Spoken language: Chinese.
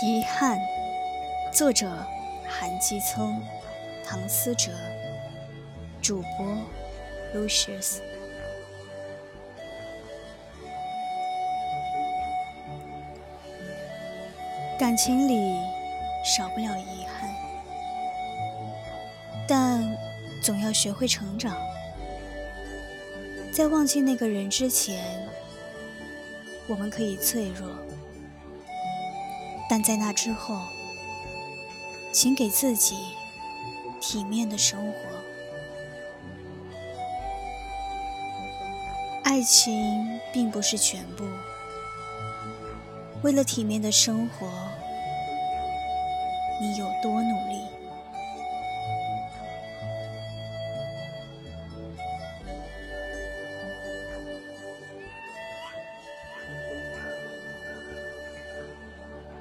遗憾，作者韩基聪、唐思哲，主播 Lucius。感情里少不了遗憾，但总要学会成长。在忘记那个人之前，我们可以脆弱。但在那之后，请给自己体面的生活。爱情并不是全部，为了体面的生活，你有多努力？